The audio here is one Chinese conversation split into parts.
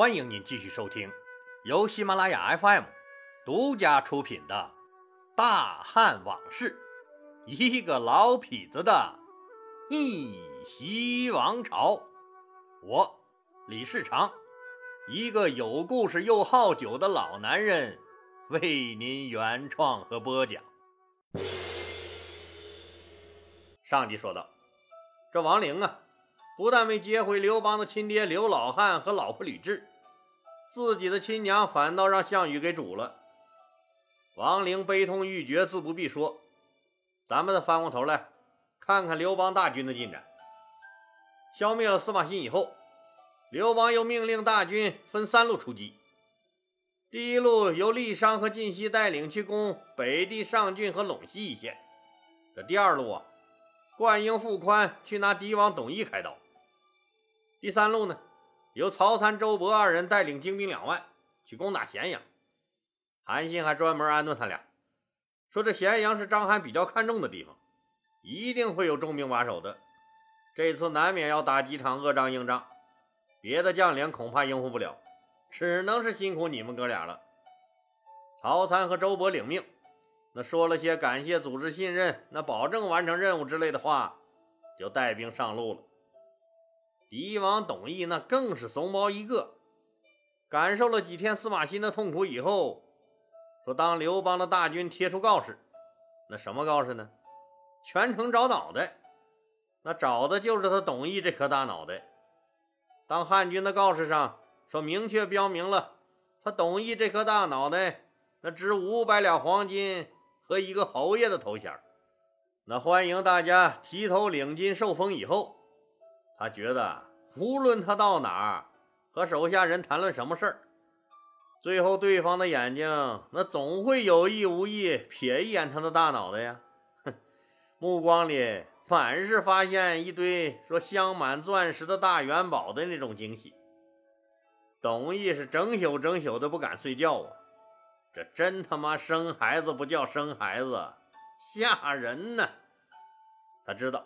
欢迎您继续收听由喜马拉雅 FM 独家出品的《大汉往事》，一个老痞子的逆袭王朝。我李世长，一个有故事又好酒的老男人，为您原创和播讲。上集说到，这王陵啊，不但没接回刘邦的亲爹刘老汉和老婆吕雉，自己的亲娘反倒让项羽给煮了。王陵悲痛欲绝，自不必说。咱们再翻过头来看看刘邦大军的进展。消灭了司马欣以后，刘邦又命令大军分三路出击。第一路由郦商和晋西带领去攻北地上郡和陇西一线。这第二路啊，灌婴、傅宽去拿敌王董翳开刀。第三路呢，由曹参、周勃二人带领精兵两万去攻打咸阳。韩信还专门安顿他俩，说这咸阳是章邯比较看重的地方，一定会有重兵把守的。这次难免要打几场恶仗硬仗，别的将领恐怕应付不了，只能是辛苦你们哥俩了。曹参和周勃领命，那说了些感谢组织信任，那保证完成任务之类的话，就带兵上路了。敌王董翳那更是怂包一个，感受了几天司马欣的痛苦以后，说当刘邦的大军贴出告示，那什么告示呢？全城找脑袋。那找的就是他董翳这颗大脑袋。当汉军的告示上说明确标明了他董翳这颗大脑袋，那值五百两黄金和一个侯爷的头衔那欢迎大家提头领金受封以后，他觉得无论他到哪儿和手下人谈论什么事儿，最后对方的眼睛那总会有意无意瞥一眼他的大脑袋呀，哼，目光里。满是发现一堆说镶满钻石的大元宝的那种惊喜，董毅是整宿整宿的不敢睡觉啊！这真他妈生孩子不叫生孩子，吓人呢！他知道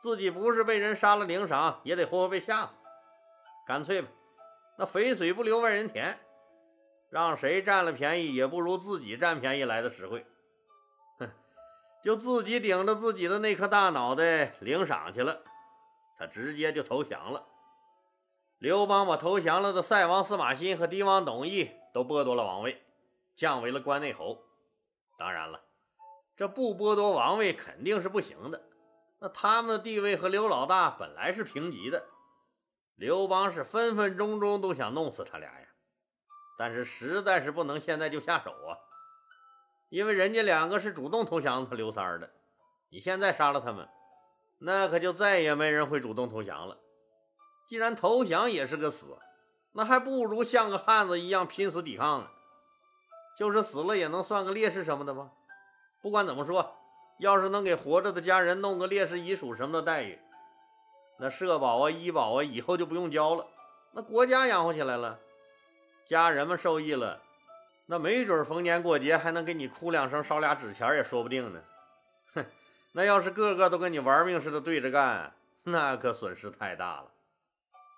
自己不是被人杀了领赏，也得活活被吓死。干脆吧，那肥水不流外人田，让谁占了便宜也不如自己占便宜来的实惠。哼就自己顶着自己的那颗大脑袋领赏去了，他直接就投降了。刘邦把投降了的塞王司马欣和狄王董翳都剥夺了王位，降为了关内侯。当然了，这不剥夺王位肯定是不行的。那他们的地位和刘老大本来是平级的，刘邦是分分钟钟都想弄死他俩呀。但是实在是不能现在就下手啊。因为人家两个是主动投降他刘三儿的，你现在杀了他们，那可就再也没人会主动投降了。既然投降也是个死，那还不如像个汉子一样拼死抵抗呢。就是死了也能算个烈士什么的吧。不管怎么说，要是能给活着的家人弄个烈士遗属什么的待遇，那社保啊、医保啊以后就不用交了，那国家养活起来了，家人们受益了。那没准逢年过节还能给你哭两声、烧俩纸钱也说不定呢。哼，那要是个个都跟你玩命似的对着干，那可损失太大了。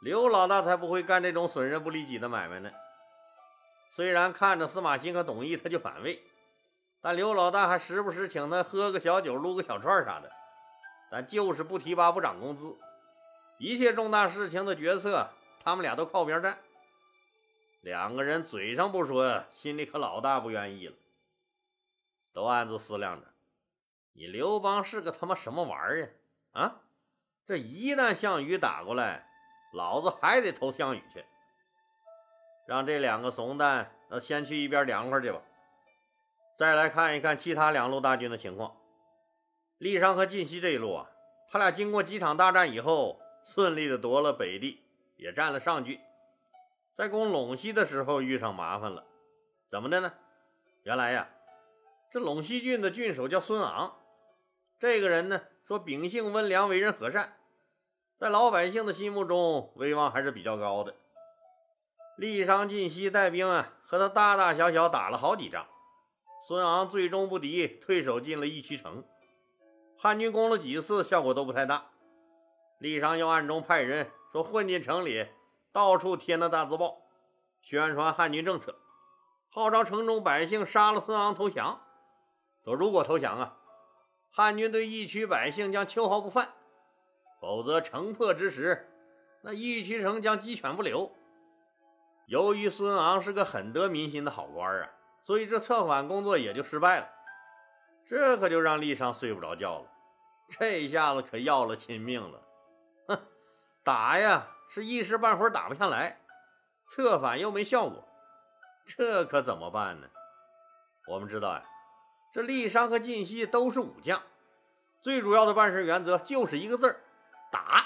刘老大才不会干这种损人不利己的买卖呢。虽然看着司马欣和董毅他就反胃，但刘老大还时不时请他喝个小酒、撸个小串啥的，但就是不提拔、不涨工资。一切重大事情的决策，他们俩都靠边站。两个人嘴上不说，心里可老大不愿意了，都暗自思量着：你刘邦是个他妈什么玩意儿啊？这一旦项羽打过来，老子还得投项羽去。让这两个怂蛋那先去一边凉快去吧。再来看一看其他两路大军的情况。郦商和晋西这一路啊，他俩经过几场大战以后，顺利的夺了北地，也占了上郡。在攻陇西的时候遇上麻烦了，怎么的呢？原来呀，这陇西郡的郡守叫孙昂，这个人呢说秉性温良，为人和善，在老百姓的心目中威望还是比较高的。郦商晋西带兵啊，和他大大小小打了好几仗，孙昂最终不敌，退守进了义渠城。汉军攻了几次，效果都不太大。李商又暗中派人说混进城里。到处贴那大字报，宣传汉军政策，号召城中百姓杀了孙昂投降。说如果投降啊，汉军对义渠百姓将秋毫不犯；否则城破之时，那义渠城将鸡犬不留。由于孙昂是个很得民心的好官啊，所以这策反工作也就失败了。这可就让丽商睡不着觉了。这一下子可要了亲命了。哼，打呀，是一时半会儿打不下来；策反又没效果，这可怎么办呢？我们知道呀，这丽商和晋西都是武将，最主要的办事原则就是一个字儿：打。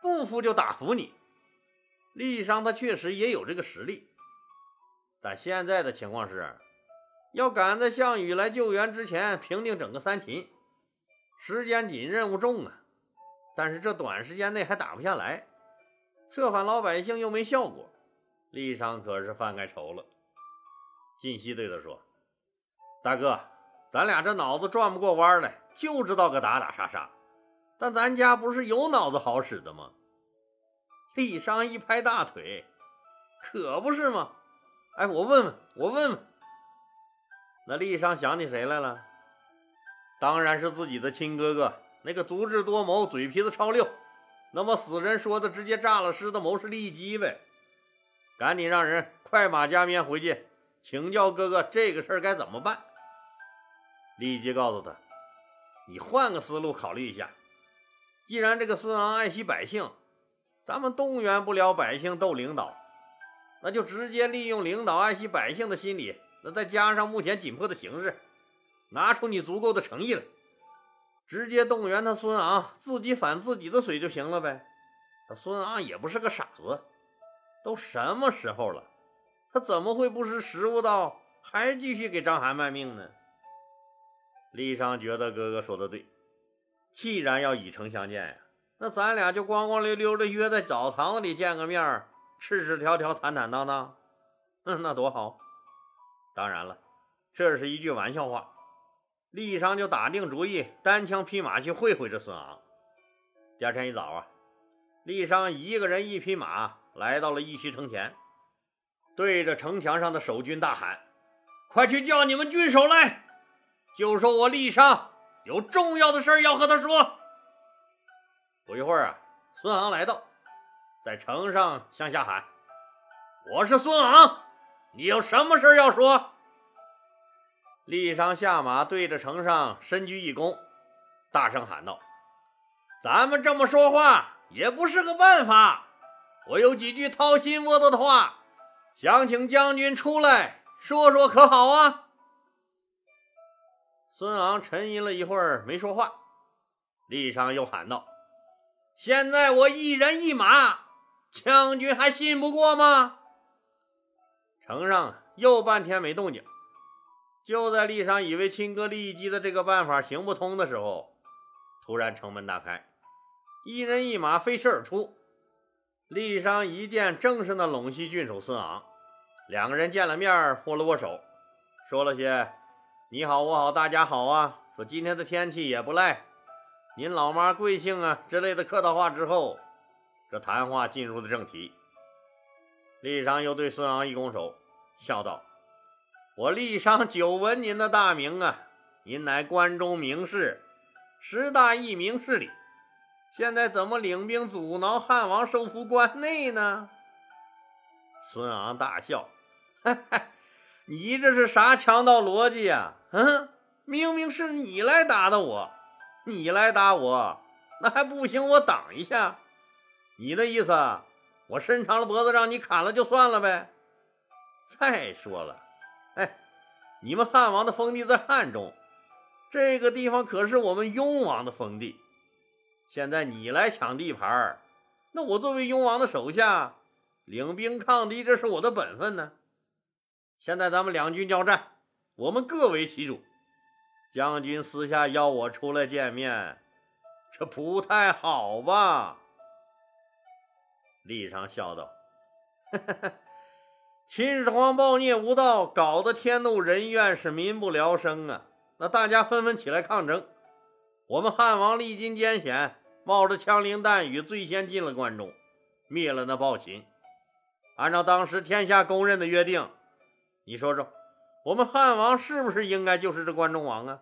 不服就打服你。丽商他确实也有这个实力，但现在的情况是，要赶在项羽来救援之前平定整个三秦，时间紧，任务重啊！但是这短时间内还打不下来，策反老百姓又没效果，郦商可是犯该愁了。晋西对他说：“大哥，咱俩这脑子转不过弯来，就知道个打打杀杀，但咱家不是有脑子好使的吗？”郦商一拍大腿，可不是吗？哎，我问问，我问问。那郦商想起谁来了？当然是自己的亲哥哥，那个足智多谋、嘴皮子超溜，那么死人说的直接炸了尸的谋士郦基呗。赶紧让人快马加鞭回去请教哥哥这个事儿该怎么办。立即告诉他：“你换个思路考虑一下，既然这个孙昂爱惜百姓。”咱们动员不了百姓斗领导，那就直接利用领导爱惜百姓的心理，那再加上目前紧迫的形势，拿出你足够的诚意来，直接动员他孙昂自己反自己的水就行了呗。他孙昂也不是个傻子，都什么时候了，他怎么会不识时务到还继续给章邯卖命呢？郦商觉得哥哥说的对，既然要以诚相见呀。那咱俩就光光溜溜的约在澡堂子里见个面，赤赤条条，坦坦荡荡，嗯，那多好。当然了，这是一句玩笑话。丽商就打定主意，单枪匹马去会会这孙昂。第二天一早啊，丽商一个人一匹马来到了义渠城前，对着城墙上的守军大喊：“快去叫你们郡守来，就说我丽商有重要的事要和他说。”不一会儿啊，孙昂来到，在城上向下喊：“我是孙昂，你有什么事要说？”郦商下马，对着城上深鞠一躬，大声喊道：“咱们这么说话也不是个办法，我有几句掏心窝子的话，想请将军出来说说，可好啊？”孙昂沉吟了一会儿，没说话。郦商又喊道。现在我一人一马，将军还信不过吗？城上又半天没动静。就在丽商以为亲哥郦基的这个办法行不通的时候，突然城门大开，一人一马飞驰而出。丽商一见，正是那陇西郡守孙昂。两个人见了面，握了握手，说了些“你好，我好，大家好啊”，说今天的天气也不赖。您老妈贵姓啊？之类的客套话之后，这谈话进入了正题。厉商又对孙昂一拱手，笑道：“我厉商久闻您的大名啊，您乃关中名士，十大义名士里，现在怎么领兵阻挠汉王收复关内呢？”孙昂大笑：“哈哈，你这是啥强盗逻辑呀？嗯，明明是你来打的我。”你来打我，那还不行？我挡一下。你的意思，我伸长了脖子让你砍了就算了呗？再说了，哎，你们汉王的封地在汉中，这个地方可是我们雍王的封地。现在你来抢地盘，那我作为雍王的手下，领兵抗敌，这是我的本分呢。现在咱们两军交战，我们各为其主。将军私下邀我出来见面，这不太好吧？郦商笑道：“秦始皇暴虐无道，搞得天怒人怨，是民不聊生啊！那大家纷纷起来抗争，我们汉王历经艰险，冒着枪林弹雨，最先进了关中，灭了那暴秦。按照当时天下公认的约定，你说说，我们汉王是不是应该就是这关中王啊？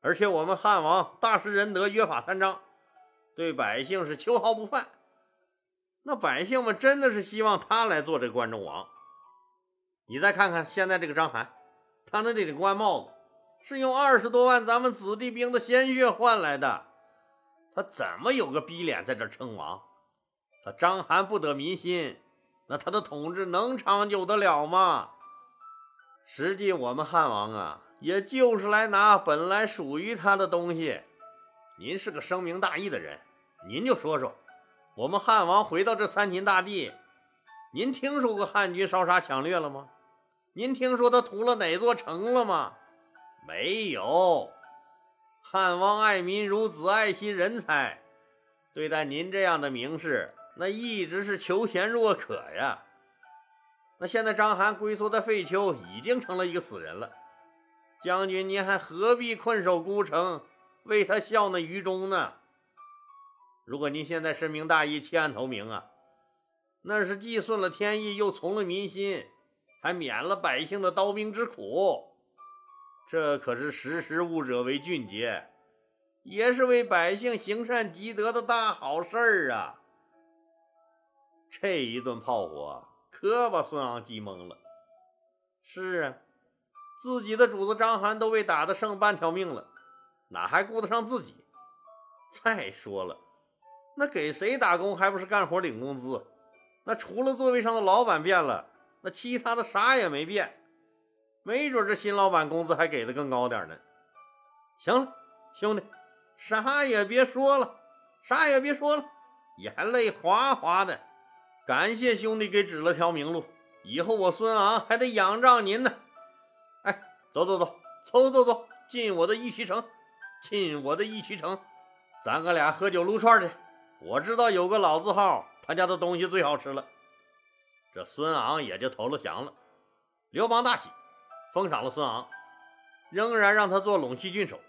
而且我们汉王大施仁德，约法三章，对百姓是秋毫不犯。那百姓们真的是希望他来做这关中王。你再看看现在这个章邯，他那顶官帽子是用二十多万咱们子弟兵的鲜血换来的，他怎么有个逼脸在这称王？他章邯不得民心，那他的统治能长久得了吗？实际我们汉王啊，也就是来拿本来属于他的东西。您是个深明大义的人，您就说说。我们汉王回到这三秦大地，您听说过汉军烧杀抢掠了吗？您听说他屠了哪座城了吗？没有。汉王爱民如子，爱惜人才，对待您这样的名士，那一直是求贤若渴呀。那现在章邯龟缩在废丘，已经成了一个死人了。将军，您还何必困守孤城，为他效那愚忠呢？如果您现在深明大义、弃暗投明啊，那是既顺了天意，又从了民心，还免了百姓的刀兵之苦。这可是识时务者为俊杰，也是为百姓行善积德的大好事儿啊！这一顿炮火可把孙昂急懵了。是啊，自己的主子章邯都被打得剩半条命了，哪还顾得上自己？再说了。那给谁打工还不是干活领工资？那除了座位上的老板变了，那其他的啥也没变。没准这新老板工资还给的更高点呢。行了，兄弟，啥也别说了，啥也别说了，眼泪哗哗的。感谢兄弟给指了条明路，以后我孙昂还得仰仗您呢。哎，走走走，走走走，进我的义渠城，进我的义渠城，咱哥俩喝酒撸串去。我知道有个老字号，他家的东西最好吃了。这孙昂也就投了降了。刘邦大喜，封赏了孙昂，仍然让他做陇西郡守。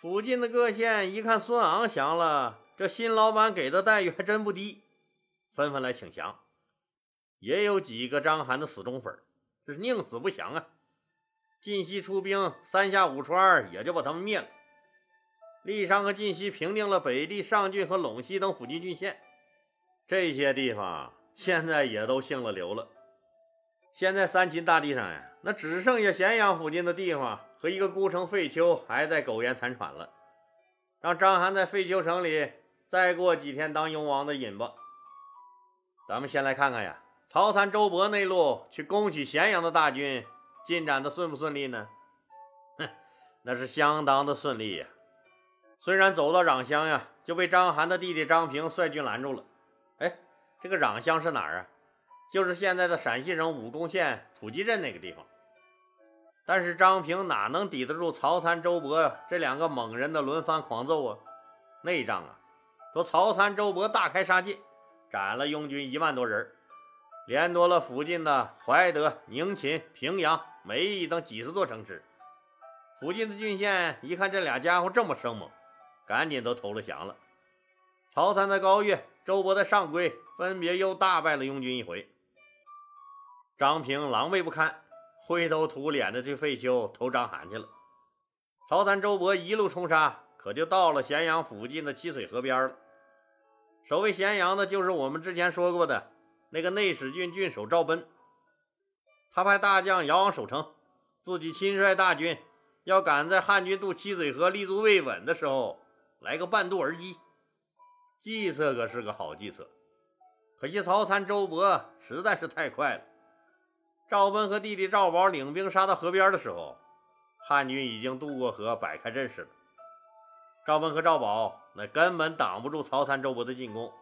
附近的各县一看孙昂降了，这新老板给的待遇还真不低，纷纷来请降。也有几个章邯的死忠粉，这是宁死不降啊！晋西出兵，三下五除二也就把他们灭了。郦商和晋西平定了北地上郡和陇西等附近郡县，这些地方现在也都姓了刘了。现在三秦大地上呀，那只剩下咸阳附近的地方和一个孤城废丘还在苟延残喘了。让章邯在废丘城里再过几天当雍王的瘾吧。咱们先来看看呀，曹参、周勃那路去攻取咸阳的大军进展的顺不顺利呢？哼，那是相当的顺利呀。虽然走到壤乡呀，就被章邯的弟弟张平率军拦住了。哎，这个壤乡是哪儿啊？就是现在的陕西省武功县普吉镇那个地方。但是张平哪能抵得住曹参、周勃这两个猛人的轮番狂揍啊？那仗啊，说曹参、周勃大开杀戒，斩了拥军一万多人，连夺了附近的怀德、宁秦、平阳、梅邑等几十座城池。附近的郡县一看这俩家伙这么生猛。赶紧都投了降了。曹参在高岳，周勃在上邽，分别又大败了拥军一回。张平狼狈不堪，灰头土脸的去废丘投章邯去了。曹参、周勃一路冲杀，可就到了咸阳附近的七水河边了。守卫咸阳的就是我们之前说过的那个内史郡郡守赵奔。他派大将姚昂守城，自己亲率大军，要赶在汉军渡七水河立足未稳的时候。来个半渡而击，计策可是个好计策，可惜曹参、周勃实在是太快了。赵奔和弟弟赵宝领兵杀到河边的时候，汉军已经渡过河，摆开阵势了。赵奔和赵宝那根本挡不住曹参、周勃的进攻，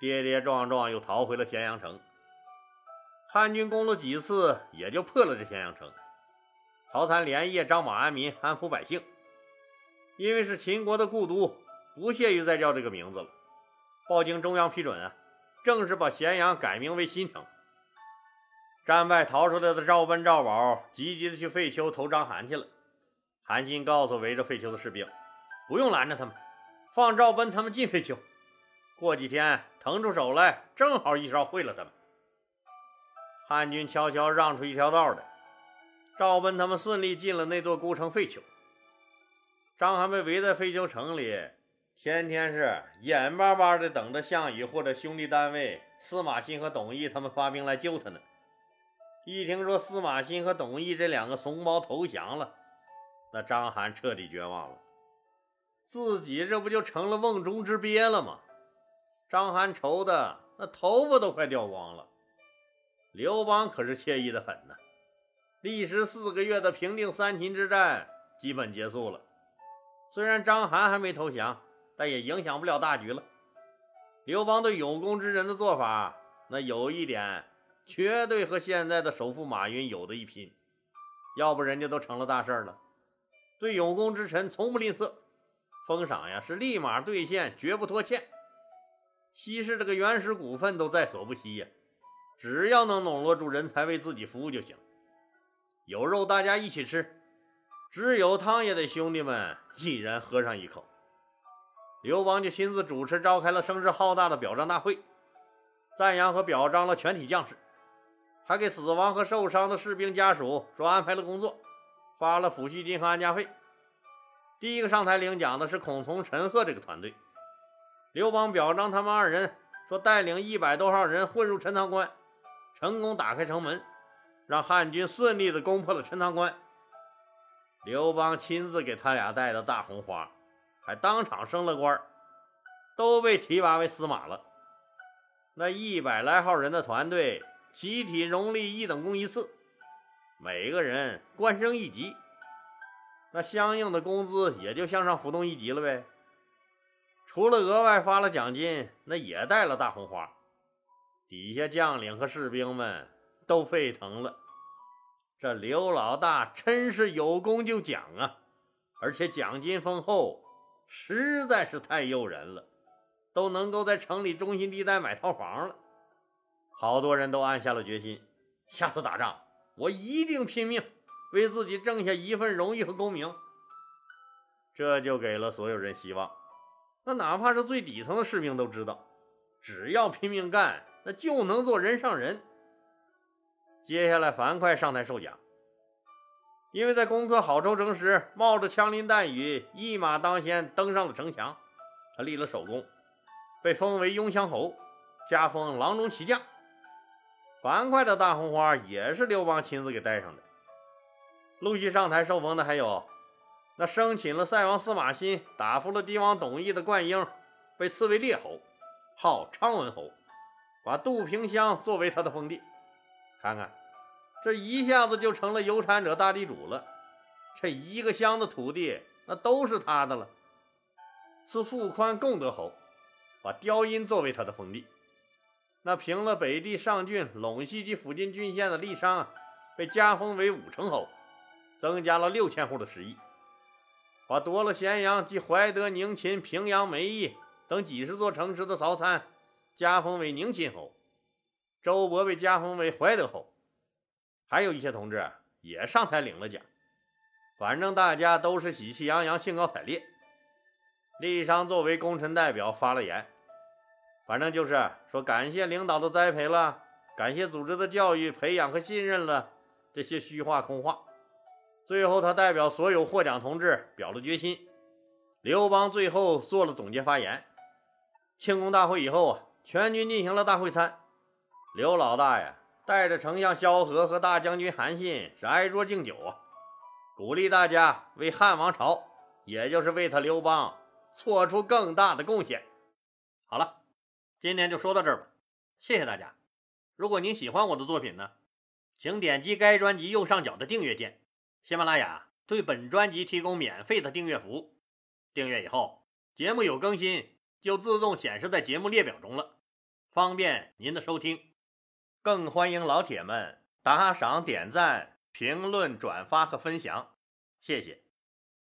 跌跌撞撞又逃回了咸阳城。汉军攻了几次，也就破了这咸阳城。曹参连夜张马安民，安抚百姓。因为是秦国的故都，不屑于再叫这个名字了。报经中央批准啊，正式把咸阳改名为新城。战败逃出来的赵奔、赵宝急急的去废丘投章邯去了。韩信告诉围着废丘的士兵，不用拦着他们，放赵奔他们进废丘。过几天腾出手来，正好一招会了他们。汉军悄悄让出一条道来，赵奔他们顺利进了那座孤城废丘。张邯被围在废丘城里，天天是眼巴巴的等着项羽或者兄弟单位司马欣和董翳他们发兵来救他呢。一听说司马欣和董翳这两个怂包投降了，那张邯彻底绝望了。自己这不就成了瓮中之鳖了吗？张邯愁的那头发都快掉光了。刘邦可是惬意的很呢。历时四个月的平定三秦之战基本结束了。虽然章邯还没投降，但也影响不了大局了。刘邦对有功之人的做法，那有一点绝对和现在的首富马云有的一拼。要不人家都成了大事了。对有功之臣从不吝啬。封赏呀，是立马兑现，绝不拖欠。稀释这个原始股份都在所不惜呀，只要能笼络住人才为自己服务就行。有肉大家一起吃，只有汤也得兄弟们一人喝上一口。刘邦就亲自主持召开了声势浩大的表彰大会，赞扬和表彰了全体将士，还给死亡和受伤的士兵家属说安排了工作，发了抚恤金和安家费。第一个上台领奖的是孔从、陈赫这个团队。刘邦表彰他们二人，说带领一百多号人混入陈塘关，成功打开城门，让汉军顺利的攻破了陈塘关。刘邦亲自给他俩戴的大红花，还当场升了官，都被提拔为司马了。那一百来号人的团队集体荣立一等功一次，每个人官升一级。那相应的工资也就向上浮动一级了呗。除了额外发了奖金，那也带了大红花，底下将领和士兵们都沸腾了。这刘老大真是有功就奖啊，而且奖金丰厚，实在是太诱人了，都能够在城里中心地带买套房了。好多人都暗下了决心，下次打仗我一定拼命。为自己挣下一份荣誉和功名，这就给了所有人希望。那哪怕是最底层的士兵都知道，只要拼命干，那就能做人上人。接下来，樊哙上台受奖，因为在攻克好州城时，冒着枪林弹雨，一马当先登上了城墙，他立了首功，被封为雍乡侯，加封郎中骑将。樊哙的大红花也是刘邦亲自给戴上的。陆续上台受封的还有，那生擒了塞王司马欣、打服了帝王董翳的灌婴，被赐为列侯，号昌文侯，把杜平乡作为他的封地。看看，这一下子就成了有产者大地主了，这一个乡的土地那都是他的了。赐富宽共德侯，把雕阴作为他的封地。那平了北地上郡、陇西及附近郡县的利商，被加封为武成侯。增加了六千户的食邑，把夺了咸阳及怀德、宁秦、平阳、梅邑等几十座城池的曹参加封为宁秦侯，周勃被加封为怀德侯，还有一些同志也上台领了奖。反正大家都是喜气洋洋、兴高采烈。郦商作为功臣代表发了言，反正就是说感谢领导的栽培了，感谢组织的教育、培养和信任了，这些虚话空话。最后，他代表所有获奖同志表了决心。刘邦最后做了总结发言。庆功大会以后啊，全军进行了大会餐。刘老大呀，带着丞相萧何和大将军韩信是挨桌敬酒啊，鼓励大家为汉王朝，也就是为他刘邦做出更大的贡献。好了，今天就说到这儿吧，谢谢大家。如果您喜欢我的作品呢，请点击该专辑右上角的订阅键。喜马拉雅对本专辑提供免费的订阅服务，订阅以后，节目有更新就自动显示在节目列表中了，方便您的收听。更欢迎老铁们打赏、点赞、评论、转发和分享，谢谢。